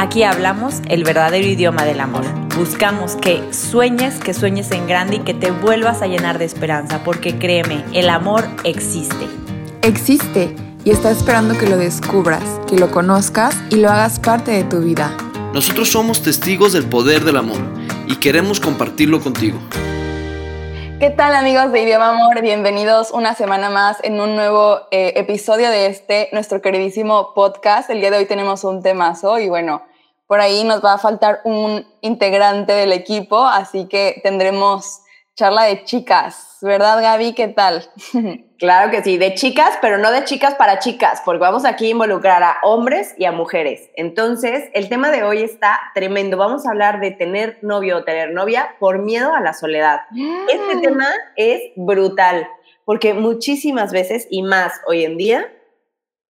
Aquí hablamos el verdadero idioma del amor. Buscamos que sueñes, que sueñes en grande y que te vuelvas a llenar de esperanza, porque créeme, el amor existe. Existe y está esperando que lo descubras, que lo conozcas y lo hagas parte de tu vida. Nosotros somos testigos del poder del amor y queremos compartirlo contigo. ¿Qué tal amigos de Idioma Amor? Bienvenidos una semana más en un nuevo eh, episodio de este, nuestro queridísimo podcast. El día de hoy tenemos un temazo y bueno, por ahí nos va a faltar un integrante del equipo, así que tendremos charla de chicas, ¿verdad Gaby? ¿Qué tal? Claro que sí, de chicas, pero no de chicas para chicas, porque vamos aquí a involucrar a hombres y a mujeres. Entonces, el tema de hoy está tremendo. Vamos a hablar de tener novio o tener novia por miedo a la soledad. Este mm. tema es brutal, porque muchísimas veces, y más hoy en día,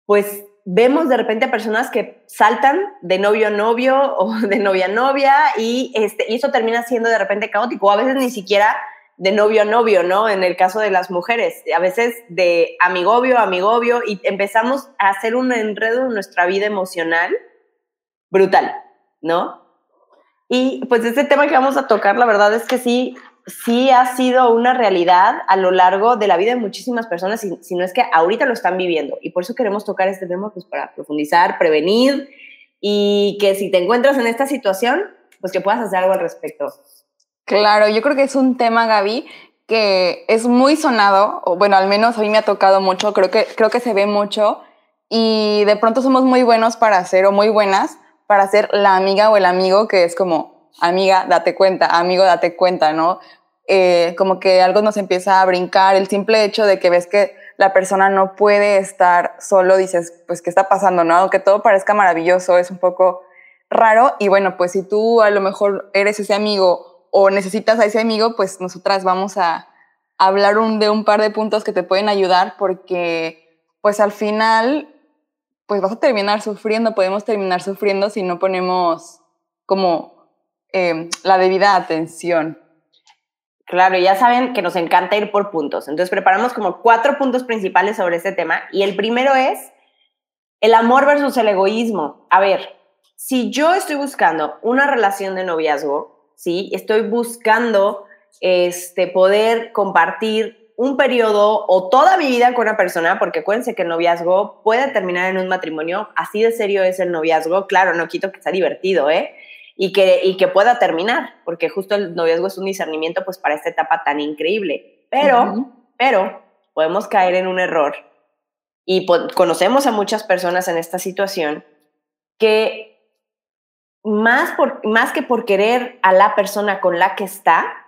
pues vemos de repente a personas que saltan de novio a novio o de novia a novia y, este, y eso termina siendo de repente caótico, a veces ni siquiera de novio a novio, ¿no? En el caso de las mujeres, a veces de amigobio a amigobio y empezamos a hacer un enredo en nuestra vida emocional brutal, ¿no? Y pues este tema que vamos a tocar, la verdad es que sí, sí ha sido una realidad a lo largo de la vida de muchísimas personas, si, no es que ahorita lo están viviendo. Y por eso queremos tocar este tema, pues para profundizar, prevenir y que si te encuentras en esta situación, pues que puedas hacer algo al respecto. Claro, yo creo que es un tema, Gaby, que es muy sonado, o bueno, al menos a mí me ha tocado mucho, creo que, creo que se ve mucho, y de pronto somos muy buenos para hacer, o muy buenas, para ser la amiga o el amigo que es como, amiga, date cuenta, amigo, date cuenta, ¿no? Eh, como que algo nos empieza a brincar, el simple hecho de que ves que la persona no puede estar solo, dices, pues, ¿qué está pasando, no? Aunque todo parezca maravilloso, es un poco raro, y bueno, pues si tú a lo mejor eres ese amigo o necesitas a ese amigo, pues nosotras vamos a hablar de un par de puntos que te pueden ayudar porque pues al final pues vas a terminar sufriendo, podemos terminar sufriendo si no ponemos como em, la debida atención. Claro, ya saben que nos encanta ir por puntos. Entonces preparamos como cuatro puntos principales sobre este tema. Y el primero es el amor versus el egoísmo. A ver, si yo estoy buscando una relación de noviazgo, ¿sí? Estoy buscando este, poder compartir un periodo o toda mi vida con una persona, porque acuérdense que el noviazgo puede terminar en un matrimonio, así de serio es el noviazgo, claro, no quito que sea divertido, ¿eh? Y que, y que pueda terminar, porque justo el noviazgo es un discernimiento pues para esta etapa tan increíble. Pero, pero, podemos caer en un error y conocemos a muchas personas en esta situación que más, por, más que por querer a la persona con la que está,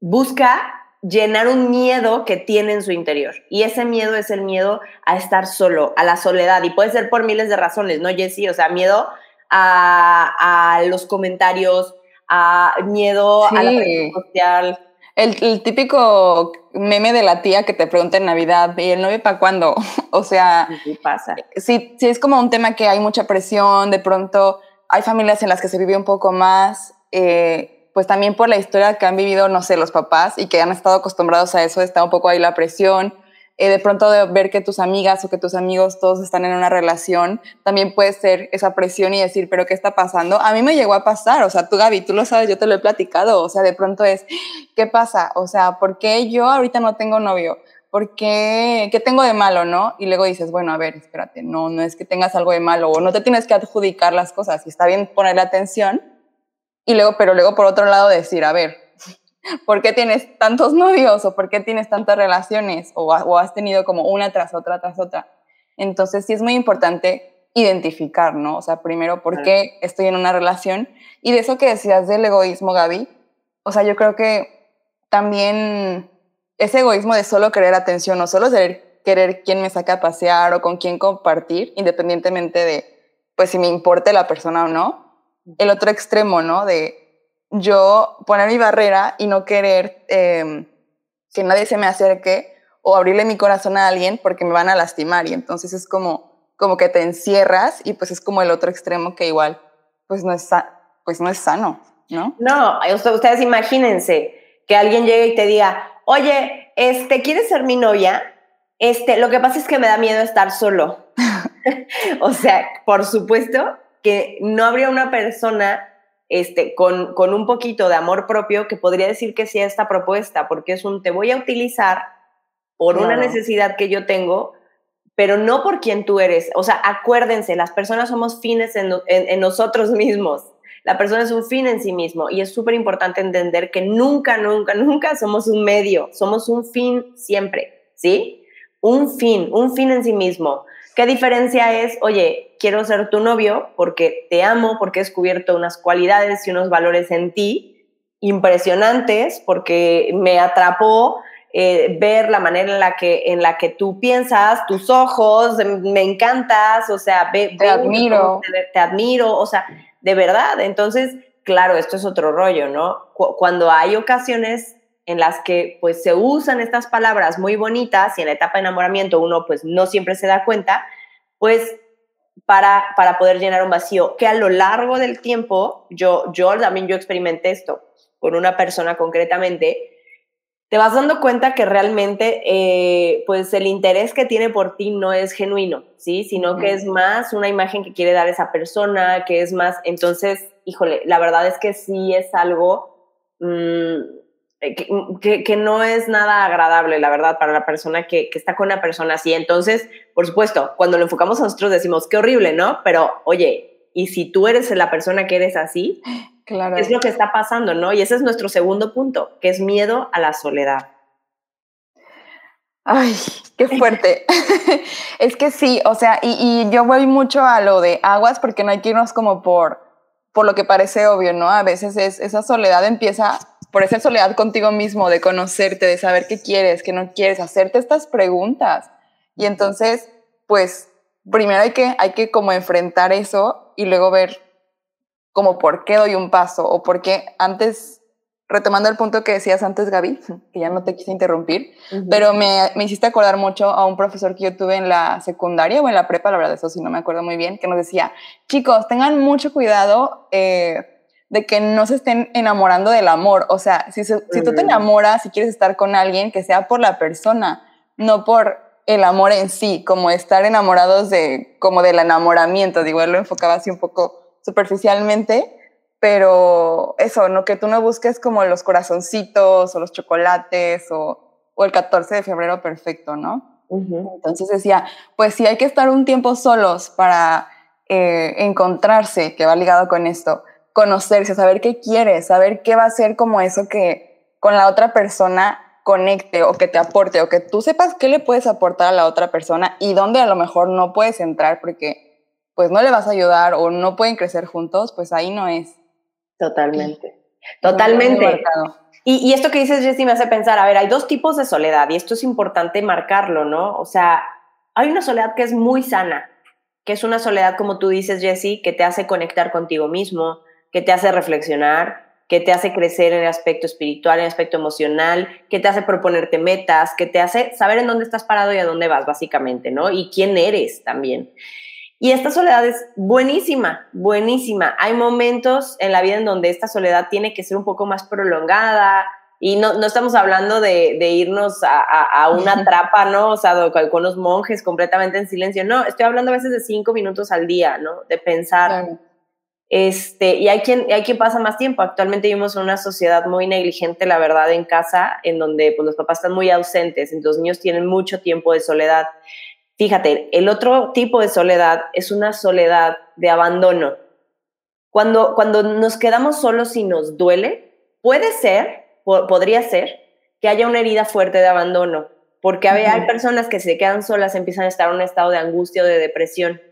busca llenar un miedo que tiene en su interior. Y ese miedo es el miedo a estar solo, a la soledad. Y puede ser por miles de razones, ¿no, Jessie? O sea, miedo a, los comentarios, a miedo a la red social. El, típico meme de la tía que te pregunta en Navidad, ¿y el novio para cuándo? o sea, ¿qué pasa? Sí, sí, es como un tema que hay mucha presión, de pronto hay familias en las que se vive un poco más, eh, pues también por la historia que han vivido, no sé, los papás y que han estado acostumbrados a eso, está un poco ahí la presión. Eh, de pronto de ver que tus amigas o que tus amigos todos están en una relación, también puede ser esa presión y decir, pero ¿qué está pasando? A mí me llegó a pasar, o sea, tú Gaby, tú lo sabes, yo te lo he platicado, o sea, de pronto es, ¿qué pasa? O sea, ¿por qué yo ahorita no tengo novio? ¿Por qué? ¿Qué tengo de malo, no? Y luego dices, bueno, a ver, espérate, no, no es que tengas algo de malo o no te tienes que adjudicar las cosas y está bien ponerle atención. Y luego, pero luego por otro lado decir, a ver, ¿por qué tienes tantos novios o por qué tienes tantas relaciones o, has tenido como una tras otra tras otra. Entonces sí es muy importante identificar, ¿no? O sea, primero, ¿por qué estoy en una relación? Y de eso que decías del egoísmo, Gaby, o sea, yo creo que también ese egoísmo de solo querer atención o solo querer, querer quién me saca a pasear o con quién compartir, independientemente de, pues, si me importe la persona o no. El otro extremo, ¿no? De yo poner mi barrera y no querer em, que nadie se me acerque o abrirle mi corazón a alguien porque me van a lastimar y entonces es como, como que te encierras y pues es como el otro extremo que igual pues no es, pues no es sano, ¿no? No, ustedes imagínense que alguien llegue y te diga, oye, este, ¿quieres ser mi novia? Este, lo que pasa es que me da miedo estar solo. o sea, por supuesto que no habría una persona este, con, con un poquito de amor propio que podría decir que sí a esta propuesta, porque es un te voy a utilizar por una necesidad que yo tengo, pero no por quien tú eres. O sea, acuérdense, las personas somos fines en, en, nosotros mismos. La persona es un fin en sí mismo y es súper importante entender que nunca, nunca, nunca somos un medio, somos un fin siempre, ¿sí? Un fin, un fin en sí mismo. ¿Qué diferencia es, oye, quiero ser tu novio porque te amo, porque he descubierto unas cualidades y unos valores en ti impresionantes, porque me atrapó eh, ver la manera en la, que, en la que tú piensas, tus ojos, me encantas, o sea, ve, te admiro. Te, te, admiro, o sea, de verdad. Entonces, claro, esto es otro rollo, ¿no? Cuando hay ocasiones en las que pues se usan estas palabras muy bonitas y en la etapa de enamoramiento uno pues no siempre se da cuenta, pues para, para poder llenar un vacío, que a lo largo del tiempo, yo, yo también yo experimenté esto con una persona concretamente, te vas dando cuenta que realmente eh, pues el interés que tiene por ti no es genuino, ¿sí? Sino que es más una imagen que quiere dar esa persona, que es más, entonces, híjole, la verdad es que sí es algo... Mmm, eh, mm, que, que, no es nada agradable, la verdad, para la persona que, que, está con una persona así. Entonces, por supuesto, cuando lo enfocamos a nosotros decimos, qué horrible, ¿no? Pero, oye, ¿y si tú eres la persona que eres así? Claro. Es lo que está pasando, ¿no? Y ese es nuestro segundo punto, que es miedo a la soledad. Ay, qué fuerte. es que sí, o sea, y, y, yo voy mucho a lo de aguas porque no hay que irnos como por, por lo que parece obvio, ¿no? A veces es, esa soledad empieza por esa soledad contigo mismo, de conocerte, de saber qué quieres, qué no quieres, hacerte estas preguntas. Y entonces, pues, primero hay que, hay que como enfrentar eso y luego ver como por qué doy un paso o por qué antes, retomando el punto que decías antes, Gaby, que ya no te quise interrumpir, pero me, me, hiciste acordar mucho a un profesor que yo tuve en la secundaria o en la prepa, la verdad, eso sí no me acuerdo muy bien, que nos decía, chicos, tengan mucho cuidado. Eh, de que no se estén enamorando del amor. O sea, si, si tú te enamoras, si quieres estar con alguien, que sea por la persona, no por el amor en sí, como estar enamorados de, como del enamoramiento. Digo, él lo enfocaba así un poco superficialmente, pero eso, no que tú no busques como los corazoncitos o los chocolates o, o el 14 de febrero perfecto, ¿no? Entonces decía, pues sí hay que estar un tiempo solos para eh, encontrarse, que va ligado con esto, conocerse, saber qué quieres, saber qué va a ser como eso que con la otra persona conecte o que te aporte o que tú sepas qué le puedes aportar a la otra persona y dónde a lo mejor no puedes entrar porque pues no le vas a ayudar o no pueden crecer juntos, pues ahí no es. Totalmente. Totalmente. Y, y, esto que dices, Jessy, me hace pensar, a ver, hay dos tipos de soledad y esto es importante marcarlo, ¿no? O sea, hay una soledad que es muy sana, que es una soledad, como tú dices, Jessy, que te hace conectar contigo mismo, que te hace reflexionar, que te hace crecer en el aspecto espiritual, en el aspecto emocional, que te hace proponerte metas, que te hace saber en dónde estás parado y a dónde vas, básicamente, ¿no? Y quién eres también. Y esta soledad es buenísima, buenísima. Hay momentos en la vida en donde esta soledad tiene que ser un poco más prolongada, y no, no estamos hablando de, de irnos a, a, a, una trapa, ¿no? O sea, con los monjes completamente en silencio. No, estoy hablando a veces de cinco minutos al día, ¿no? De pensar. Claro este, y hay quien, hay quien pasa más tiempo. Actualmente vivimos en una sociedad muy negligente, la verdad, en casa, en donde pues, los papás están muy ausentes, entonces los niños tienen mucho tiempo de soledad. Fíjate, el otro tipo de soledad es una soledad de abandono. Cuando, cuando nos quedamos solos y nos duele, puede ser, podría ser, que haya una herida fuerte de abandono, porque hay, hay personas que se quedan solas, empiezan a estar en un estado de angustia o de depresión.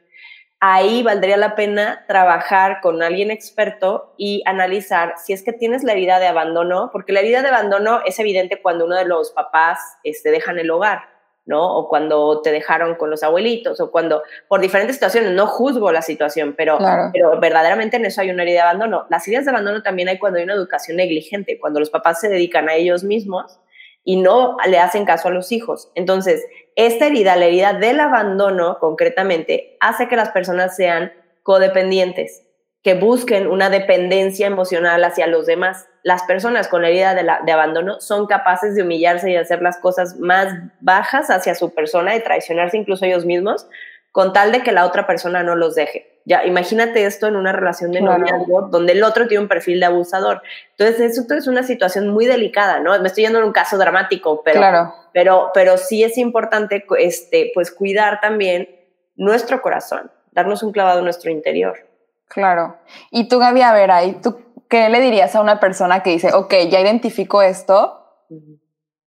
Ahí valdría la pena trabajar con alguien experto y analizar si es que tienes la herida de abandono, porque la herida de abandono es evidente cuando uno de los papás este, dejan el hogar, ¿no? O cuando te dejaron con los abuelitos, o cuando, por diferentes situaciones, no juzgo la situación, pero, pero verdaderamente en eso hay una herida de abandono. Las heridas de abandono también hay cuando hay una educación negligente, cuando los papás se dedican a ellos mismos y no le hacen caso a los hijos. Entonces, esta herida, la herida del abandono concretamente, hace que las personas sean codependientes, que busquen una dependencia emocional hacia los demás. Las personas con la herida de, de abandono son capaces de humillarse y hacer las cosas más bajas hacia su persona, de traicionarse incluso ellos mismos, con tal de que la otra persona no los deje. Ya, imagínate esto en una relación de noviazgo donde el otro tiene un perfil de abusador. Entonces, eso es una situación muy delicada, ¿no? Me estoy yendo en un caso dramático, pero, pero, pero sí es importante este, pues, cuidar también nuestro corazón, darnos un clavado en nuestro interior. Claro. Y tú, Gaby, a ver, ahí, ¿tú qué le dirías a una persona que dice, ok, ya identifico esto?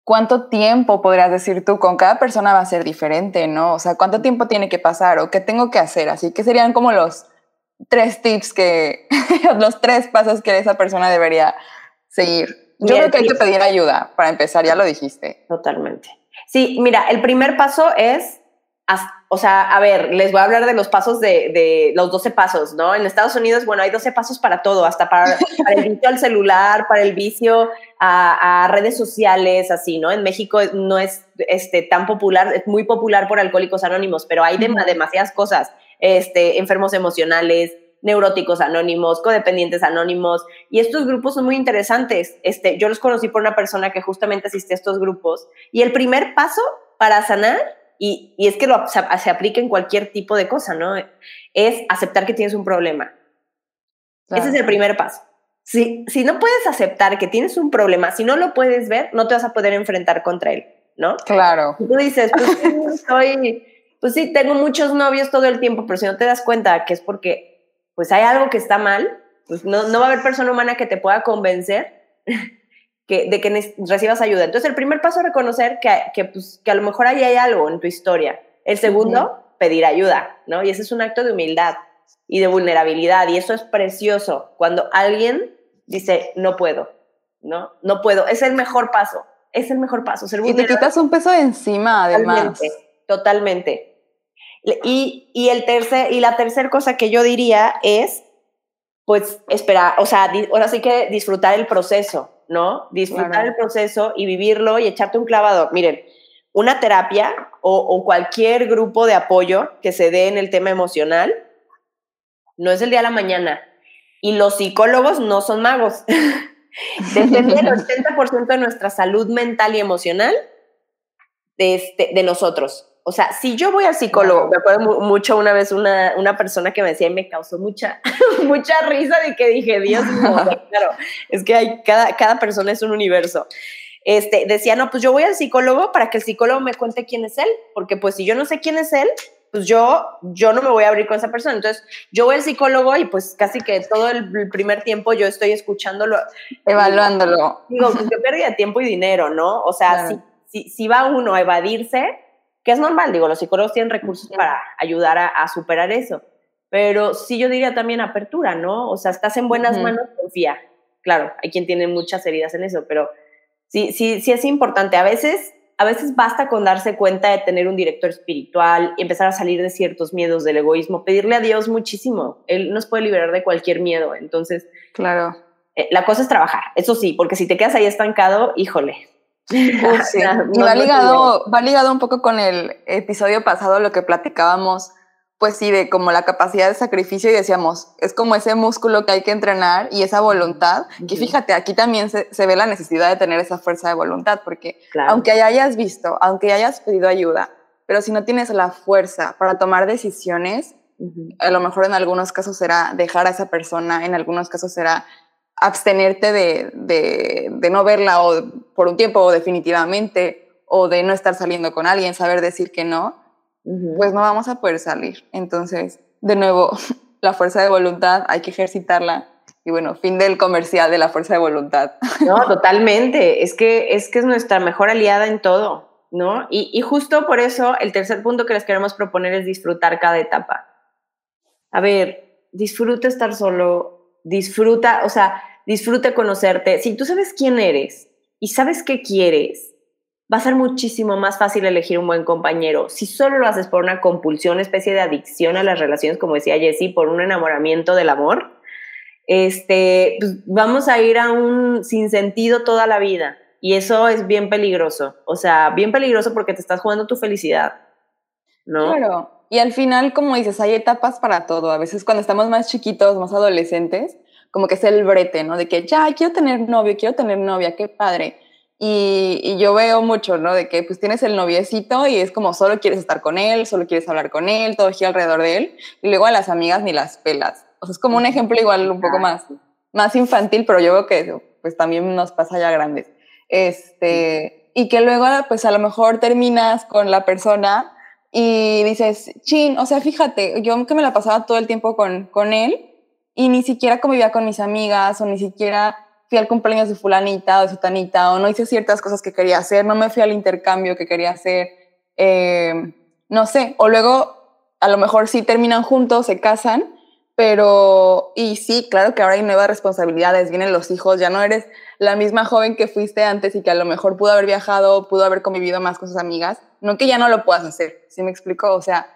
¿Cuánto tiempo podrías decir tú? Con cada persona va a ser diferente, ¿no? O sea, ¿cuánto tiempo tiene que pasar o qué tengo que hacer? Así que serían como los tres tips que, los tres pasos que esa persona debería seguir. Yo creo que hay que pedir ayuda para empezar, ya lo dijiste. Totalmente. Sí, mira, el primer paso es o sea, a ver, les voy a hablar de los pasos de, los 12 pasos, ¿no? En Estados Unidos, bueno, hay 12 pasos para todo, hasta para, el vicio al celular, para el vicio a, redes sociales, así, ¿no? En México no es este, tan popular, es muy popular por alcohólicos anónimos, pero hay demasiadas cosas, este, enfermos emocionales, neuróticos anónimos, codependientes anónimos, y estos grupos son muy interesantes. Este, yo los conocí por una persona que justamente asiste a estos grupos, y el primer paso para sanar y, es que lo, se, aplica en cualquier tipo de cosa, ¿no? Es aceptar que tienes un problema. Ese es el primer paso. Si, si no puedes aceptar que tienes un problema, si no lo puedes ver, no te vas a poder enfrentar contra él, ¿no? Claro. tú dices, pues sí, pues sí, tengo muchos novios todo el tiempo, pero si no te das cuenta que es porque pues hay algo que está mal, pues no, no va a haber persona humana que te pueda convencer que, de que recibas ayuda. Entonces, el primer paso es reconocer que, que, pues, que a lo mejor ahí hay algo en tu historia. El segundo, pedir ayuda, ¿no? Y ese es un acto de humildad y de vulnerabilidad. Y eso es precioso. Cuando alguien dice, no puedo, ¿no? No puedo. Es el mejor paso. Es el mejor paso. Ser y te quitas un peso de encima, además. Totalmente. totalmente. Y, y, el tercer, y la tercera cosa que yo diría es, pues, esperar, o sea, ahora sí que disfrutar el proceso. ¿No? Disfrutar el proceso y vivirlo y echarte un clavado. Miren, una terapia o, cualquier grupo de apoyo que se dé en el tema emocional no es el día a la mañana. Y los psicólogos no son magos. Depende del 80% de nuestra salud mental y emocional de, este, de nosotros. O sea, si yo voy al psicólogo, me acuerdo mucho una vez una, una persona que me decía y me causó mucha, mucha risa de que dije, Dios mío, claro, es que hay, cada, cada persona es un universo. Este, decía, no, pues yo voy al psicólogo para que el psicólogo me cuente quién es él, porque pues si yo no sé quién es él, pues yo, yo no me voy a abrir con esa persona. Entonces, yo voy al psicólogo y pues casi que todo el primer tiempo yo estoy escuchándolo. Evaluándolo. Digo, digo que pérdida tiempo y dinero, ¿no? O sea, si, si, si va uno a evadirse, que es normal, digo, los psicólogos tienen recursos para ayudar a, superar eso, pero sí yo diría también apertura, ¿no? O sea, estás en buenas manos, confía. Claro, hay quien tiene muchas heridas en eso, pero sí, sí, sí es importante. A veces, a veces basta con darse cuenta de tener un director espiritual y empezar a salir de ciertos miedos del egoísmo, pedirle a Dios muchísimo. Él nos puede liberar de cualquier miedo. Entonces, claro. Eh, la cosa es trabajar, eso sí, porque si te quedas ahí estancado, híjole, y va ligado, va ligado un poco con el episodio pasado, lo que platicábamos, pues sí, de como la capacidad de sacrificio y decíamos, es como ese músculo que hay que entrenar y esa voluntad, que fíjate, aquí también se, ve la necesidad de tener esa fuerza de voluntad, porque aunque hayas visto, aunque hayas pedido ayuda, pero si no tienes la fuerza para tomar decisiones, a lo mejor en algunos casos será dejar a esa persona, en algunos casos será abstenerte de, de, no verla o por un tiempo o definitivamente o de no estar saliendo con alguien, saber decir que no, pues no vamos a poder salir. Entonces, de nuevo, la fuerza de voluntad hay que ejercitarla. Y bueno, fin del comercial de la fuerza de voluntad. No, totalmente. Es que es, que es nuestra mejor aliada en todo, ¿no? Y, y justo por eso el tercer punto que les queremos proponer es disfrutar cada etapa. A ver, disfruta estar solo, disfruta, o sea, disfruta conocerte. Si tú sabes quién eres y sabes qué quieres, va a ser muchísimo más fácil elegir un buen compañero. Si solo lo haces por una compulsión, especie de adicción a las relaciones, como decía Jessie, por un enamoramiento del amor, este, pues vamos a ir a un sinsentido toda la vida. Y eso es bien peligroso. O sea, bien peligroso porque te estás jugando tu felicidad. ¿No? Claro. Y al final, como dices, hay etapas para todo. A veces cuando estamos más chiquitos, más adolescentes, como que es el brete, ¿no? De que ya quiero tener novio, quiero tener novia, qué padre. Y, yo veo mucho, ¿no? De que pues tienes el noviecito y es como solo quieres estar con él, solo quieres hablar con él, todo gira alrededor de él. Y luego a las amigas ni las pelas. O sea, es como un ejemplo igual un poco más, más infantil, pero yo veo que pues también nos pasa ya grandes. Este, y que luego pues a lo mejor terminas con la persona y dices, chin, o sea, fíjate, yo que me la pasaba todo el tiempo con, con él y ni siquiera convivía con mis amigas o ni siquiera fui al cumpleaños de fulanita o de sutanita o no hice ciertas cosas que quería hacer, no me fui al intercambio que quería hacer, eh, no sé, o luego a lo mejor sí terminan juntos, se casan, pero, y sí, claro que ahora hay nuevas responsabilidades, vienen los hijos, ya no eres la misma joven que fuiste antes y que a lo mejor pudo haber viajado, pudo haber convivido más con sus amigas, no que ya no lo puedas hacer, ¿sí me explico? O sea,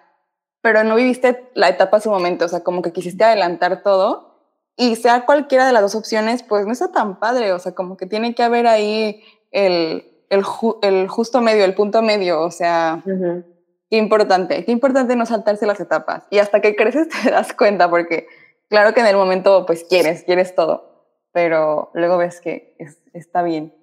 pero no viviste la etapa a su momento, o sea, como que quisiste adelantar todo y sea cualquiera de las dos opciones, pues no está tan padre, o sea, como que tiene que haber ahí el, el, el justo medio, el punto medio, o sea, qué importante, qué importante no saltarse las etapas. Y hasta que creces te das cuenta, porque claro que en el momento pues quieres, quieres todo, pero luego ves que está bien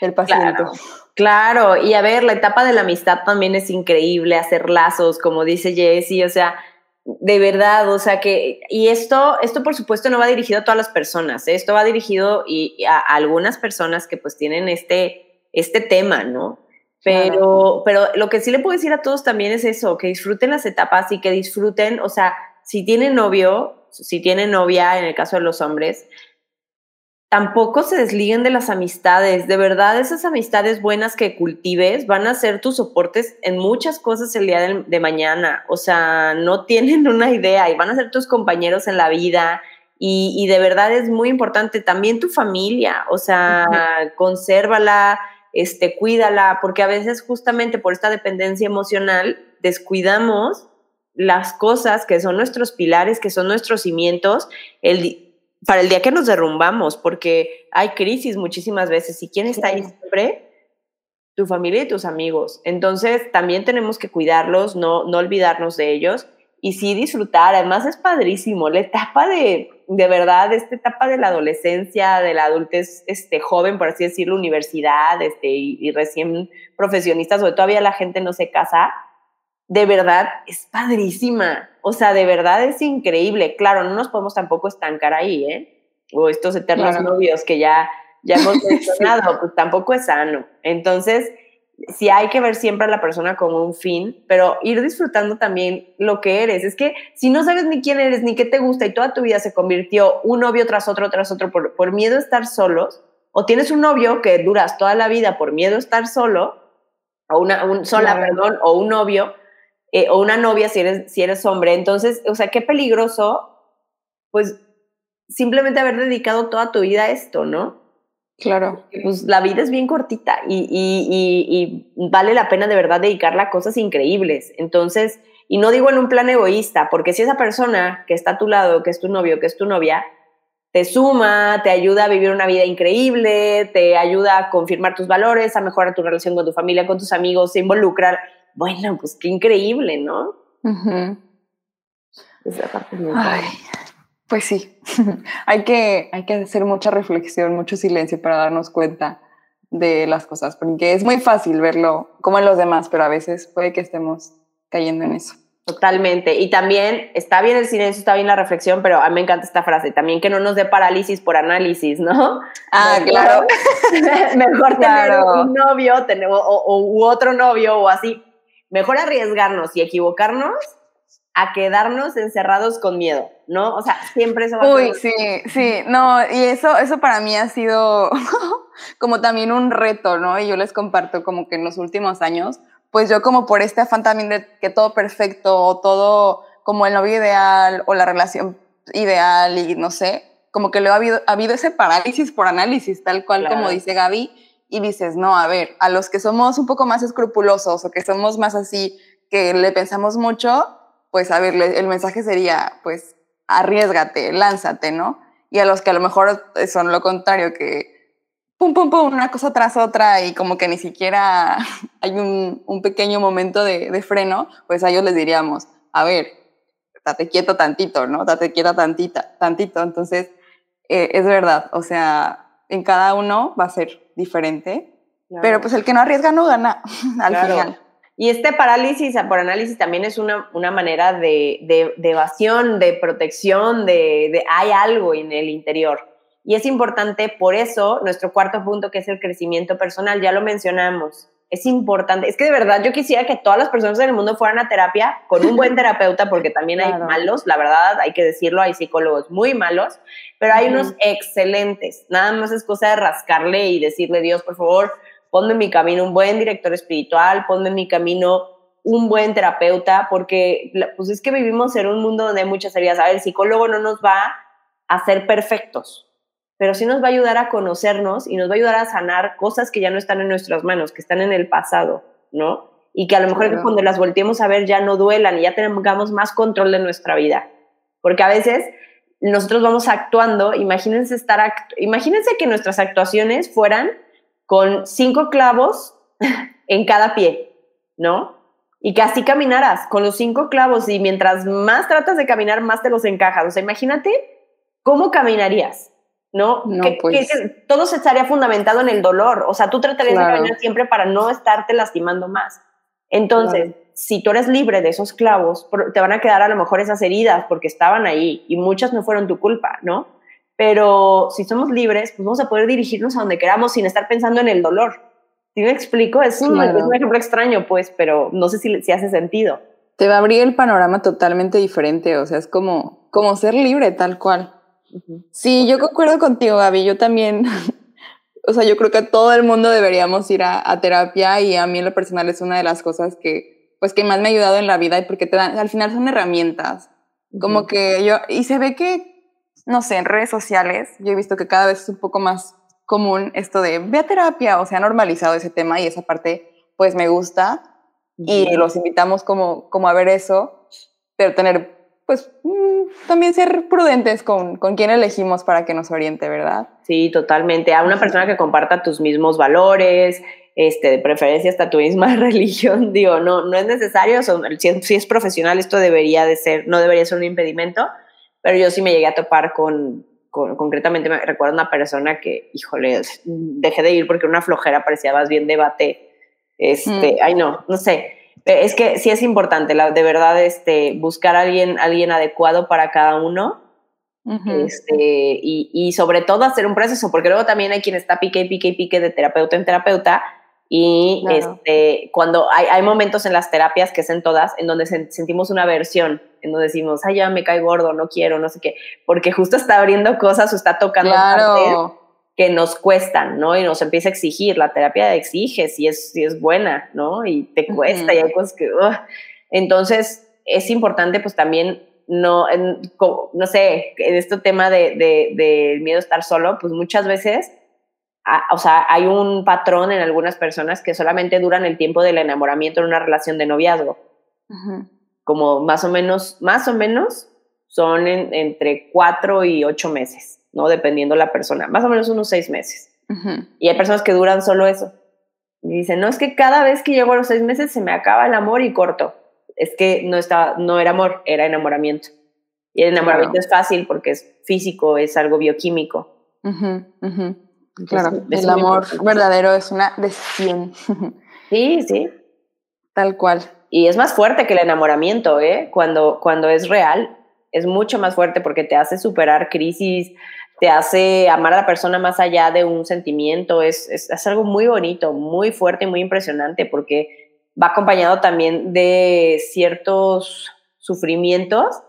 el paciente. Claro, claro, y a ver, la etapa de la amistad también es increíble, hacer lazos, como dice Jessie, o sea, de verdad, o sea que, y esto, esto por supuesto no va dirigido a todas las personas, ¿eh? esto va dirigido y, a, algunas personas que pues tienen este, este tema, ¿no? Pero, pero lo que sí le puedo decir a todos también es eso, que disfruten las etapas y que disfruten, o sea, si tienen novio, si tienen novia, en el caso de los hombres, tampoco se desliguen de las amistades. De verdad, esas amistades buenas que cultives van a ser tus soportes en muchas cosas el día de, mañana. O sea, no tienen una idea y van a ser tus compañeros en la vida. Y, de verdad es muy importante también tu familia. O sea, consérvala, este, cuídala, porque a veces justamente por esta dependencia emocional descuidamos las cosas que son nuestros pilares, que son nuestros cimientos, el, para el día que nos derrumbamos, porque hay crisis muchísimas veces. ¿Y quién está ahí siempre? Tu familia y tus amigos. Entonces, también tenemos que cuidarlos, no, no olvidarnos de ellos y sí disfrutar. Además, es padrísimo. La etapa de, de verdad, esta etapa de la adolescencia, de la adultez este, joven, por así decirlo, universidad este, y, y recién profesionistas, donde todavía la gente no se casa, de verdad es padrísima. O sea, de verdad es increíble. Claro, no nos podemos tampoco estancar ahí, ¿eh? O estos eternos novios que ya, ya hemos mencionado, pues tampoco es sano. Entonces, sí hay que ver siempre a la persona como un fin, pero ir disfrutando también lo que eres. Es que si no sabes ni quién eres, ni qué te gusta y toda tu vida se convirtió un novio tras otro, tras otro, por, por miedo a estar solos, o tienes un novio que duras toda la vida por miedo a estar solo, o una un, sola, perdón, o un novio, eh, o una novia si eres, si eres hombre. Entonces, o sea, qué peligroso, pues simplemente haber dedicado toda tu vida a esto, ¿no? Claro. Pues la vida es bien cortita y, y, y, vale la pena de verdad dedicarla a cosas increíbles. Entonces, y no digo en un plan egoísta, porque si esa persona que está a tu lado, que es tu novio, que es tu novia, te suma, te ayuda a vivir una vida increíble, te ayuda a confirmar tus valores, a mejorar tu relación con tu familia, con tus amigos, a involucrar bueno, pues qué increíble, ¿no? Pues sí, hay, que, hay que hacer mucha reflexión, mucho silencio para darnos cuenta de las cosas, porque es muy fácil verlo como en los demás, pero a veces puede que estemos cayendo en eso. Totalmente. Y también está bien el silencio, está bien la reflexión, pero a mí me encanta esta frase, también que no nos dé parálisis por análisis, ¿no? Ah, claro. Mejor tener un novio tener, o, u otro novio o así, mejor arriesgarnos y equivocarnos a quedarnos encerrados con miedo, ¿no? O sea, siempre eso va Uy, a sí, sí, no, y eso, eso para mí ha sido como también un reto, ¿no? Y yo les comparto como que en los últimos años, pues yo como por este afán también de que todo perfecto, o todo como el novio ideal, o la relación ideal, y no sé, como que luego ha habido, ha habido ese parálisis por análisis, tal cual como dice Gaby, y dices, no, a ver, a los que somos un poco más escrupulosos o que somos más así, que le pensamos mucho, pues a ver, el mensaje sería, pues, arriesgate, lánzate, ¿no? Y a los que a lo mejor son lo contrario, que pum, pum, pum, una cosa tras otra y como que ni siquiera hay un, un pequeño momento de, de, freno, pues a ellos les diríamos, a ver, date quieto tantito, ¿no? Date quieta tantita, tantito. Entonces, eh, es verdad, o sea, en cada uno va a ser diferente Pero pues el que no arriesga no gana al final. Y este parálisis por análisis también es una, una manera de, de, evasión, de protección, de, de hay algo en el interior. Y es importante, por eso, nuestro cuarto punto, que es el crecimiento personal, ya lo mencionamos. Es importante, es que de verdad yo quisiera que todas las personas en el mundo fueran a terapia con un buen terapeuta, porque también hay malos, la verdad, hay que decirlo, hay psicólogos muy malos, pero hay unos excelentes. Nada más es cosa de rascarle y decirle, Dios, por favor, ponme en mi camino un buen director espiritual, ponme en mi camino un buen terapeuta, porque pues es que vivimos en un mundo donde hay muchas heridas. A ver, el psicólogo no nos va a ser perfectos, pero sí nos va a ayudar a conocernos y nos va a ayudar a sanar cosas que ya no están en nuestras manos, que están en el pasado, ¿no? Y que a lo mejor cuando las volteemos a ver ya no duelan y ya tengamos más control de nuestra vida. Porque a veces nosotros vamos actuando, imagínense estar, imagínense que nuestras actuaciones fueran con cinco clavos en cada pie, ¿no? Y que así caminaras con los cinco clavos y mientras más tratas de caminar, más te los encajas. O sea, imagínate cómo caminarías, ¿no? que, pues. todo se estaría fundamentado en el dolor. O sea, tú tratarías de caminar siempre para no estarte lastimando más. Entonces, si tú eres libre de esos clavos, te van a quedar a lo mejor esas heridas porque estaban ahí y muchas no fueron tu culpa, ¿no? Pero si somos libres, pues vamos a poder dirigirnos a donde queramos sin estar pensando en el dolor. ¿Sí me explico? Es un, ejemplo extraño, pues, pero no sé si, si hace sentido. Te va a abrir el panorama totalmente diferente, o sea, es como, como ser libre, tal cual. Sí, yo concuerdo contigo, Gaby, yo también, o sea, yo creo que todo el mundo deberíamos ir a, terapia y a mí en lo personal es una de las cosas que, pues, que más me ha ayudado en la vida y porque te dan, al final son herramientas. Como que yo, y se ve que no sé, en redes sociales, yo he visto que cada vez es un poco más común esto de ve a terapia, o sea, ha normalizado ese tema y esa parte, pues me gusta y los invitamos como, como a ver eso, pero tener, pues, mm, también ser prudentes con, con quién elegimos para que nos oriente, ¿verdad? Sí, totalmente. A una persona que comparta tus mismos valores, este, de preferencia hasta tu misma religión, digo, no, no es necesario, son, si, si es profesional esto debería de ser, no debería ser un impedimento, pero yo sí me llegué a topar con, concretamente me recuerdo una persona que, híjole, dejé de ir porque una flojera parecía más bien debate. Este, mm. ay no, no sé. Es que sí es importante, la, de verdad, este, buscar a alguien, alguien adecuado para cada uno. este, y, y, sobre todo hacer un proceso, porque luego también hay quien está pique y pique y pique de terapeuta en terapeuta y este, cuando hay, hay, momentos en las terapias, que es en todas, en donde sentimos una aversión, en donde decimos, ay, ya me cae gordo, no quiero, no sé qué, porque justo está abriendo cosas o está tocando claro. que nos cuestan, ¿no? Y nos empieza a exigir, la terapia exige si es, si es buena, ¿no? Y te cuesta y hay cosas que... Entonces, es importante pues también no, no sé, en este tema de, de, de miedo a estar solo, pues muchas veces o sea, hay un patrón en algunas personas que solamente duran el tiempo del enamoramiento en una relación de noviazgo. Como más o menos, más o menos son entre cuatro y ocho meses, ¿no? Dependiendo la persona, más o menos unos seis meses. Y hay personas que duran solo eso. Y dicen, no, es que cada vez que llego a los seis meses se me acaba el amor y corto. Es que no, estaba, no era amor, era enamoramiento. Y el enamoramiento es fácil porque es físico, es algo bioquímico. Claro, el amor verdadero es una decisión. Sí, sí. Tal cual. Y es más fuerte que el enamoramiento, ¿eh? Cuando, cuando es real, es mucho más fuerte porque te hace superar crisis, te hace amar a la persona más allá de un sentimiento. Es, es, es algo muy bonito, muy fuerte y muy impresionante porque va acompañado también de ciertos sufrimientos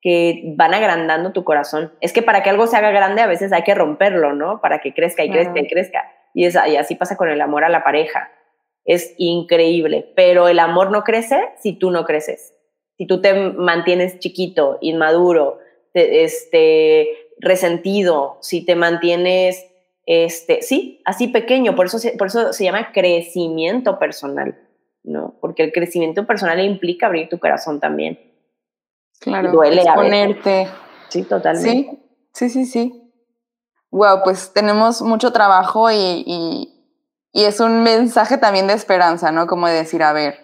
que van agrandando tu corazón. Es que para que algo se haga grande a veces hay que romperlo, ¿no? Para que crezca y crezca y crezca. Y, es, y así pasa con el amor a la pareja. Es increíble, pero el amor no crece si tú no creces. Si tú te mantienes chiquito, inmaduro, este, resentido, si te mantienes, este, sí, así pequeño, por eso, por eso se llama crecimiento personal, ¿no? Porque el crecimiento personal implica abrir tu corazón también. Claro, duele exponerte. Sí, totalmente. Sí, sí, sí, sí. Wow, pues tenemos mucho trabajo y, y, es un mensaje también de esperanza, ¿no? Como de decir, a ver,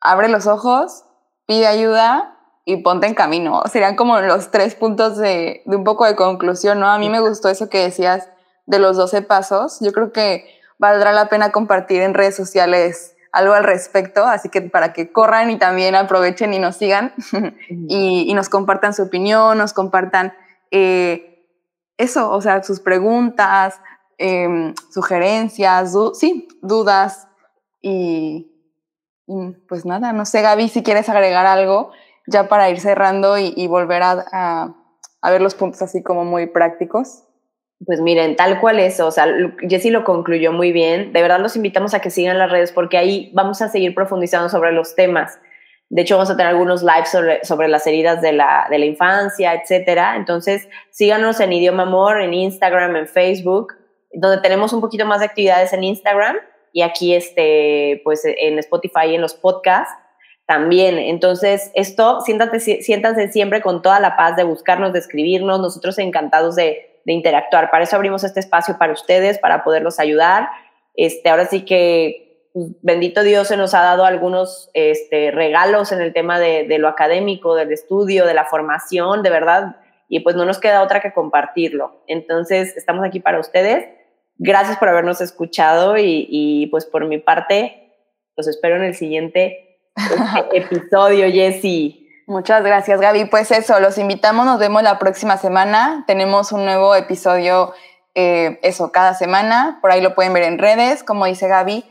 abre los ojos, pide ayuda y ponte en camino. Serían como los tres puntos de, de un poco de conclusión, ¿no? A mí me gustó eso que decías de los 12 pasos. Yo creo que valdrá la pena compartir en redes sociales algo al respecto, así que para que corran y también aprovechen y nos sigan y, nos compartan su opinión, nos compartan eh, eso, o sea, sus preguntas, em, sugerencias, sí, dudas y, pues nada, no sé, Gaby, si quieres agregar algo ya para ir cerrando y, volver a, a ver los puntos así como muy prácticos. Pues miren, tal cual es, o sea, Jessy lo concluyó muy bien. De verdad los invitamos a que sigan las redes porque ahí vamos a seguir profundizando sobre los temas. De hecho, vamos a tener algunos lives sobre, sobre las heridas de la, de la infancia, etcétera. Entonces, síganos en Idioma Amor, en Instagram, en Facebook, donde tenemos un poquito más de actividades en Instagram y aquí, este, pues, en Spotify y en los podcasts también. Entonces, esto, siéntate, siéntanse siempre con toda la paz de buscarnos, de escribirnos. Nosotros encantados de de interactuar. Para eso abrimos este espacio para ustedes, para poderlos ayudar. Este, ahora sí que, pues, bendito Dios, se nos ha dado algunos este, regalos en el tema de, lo académico, del estudio, de la formación, de verdad, y pues no nos queda otra que compartirlo. Entonces, estamos aquí para ustedes. Gracias por habernos escuchado y, y pues por mi parte, los espero en el siguiente episodio, Jessie. Muchas gracias, Gaby. Pues eso, los invitamos, nos vemos la próxima semana. Tenemos un nuevo episodio, eh, eso, cada semana. Por ahí lo pueden ver en redes, como dice Gaby.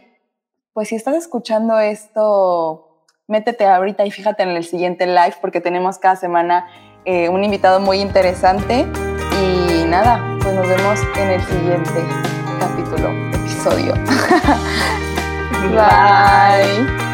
Pues si estás escuchando esto, métete ahorita y fíjate en el siguiente live porque tenemos cada semana eh, un invitado muy interesante. Y nada, pues nos vemos en el siguiente capítulo, episodio. Bye.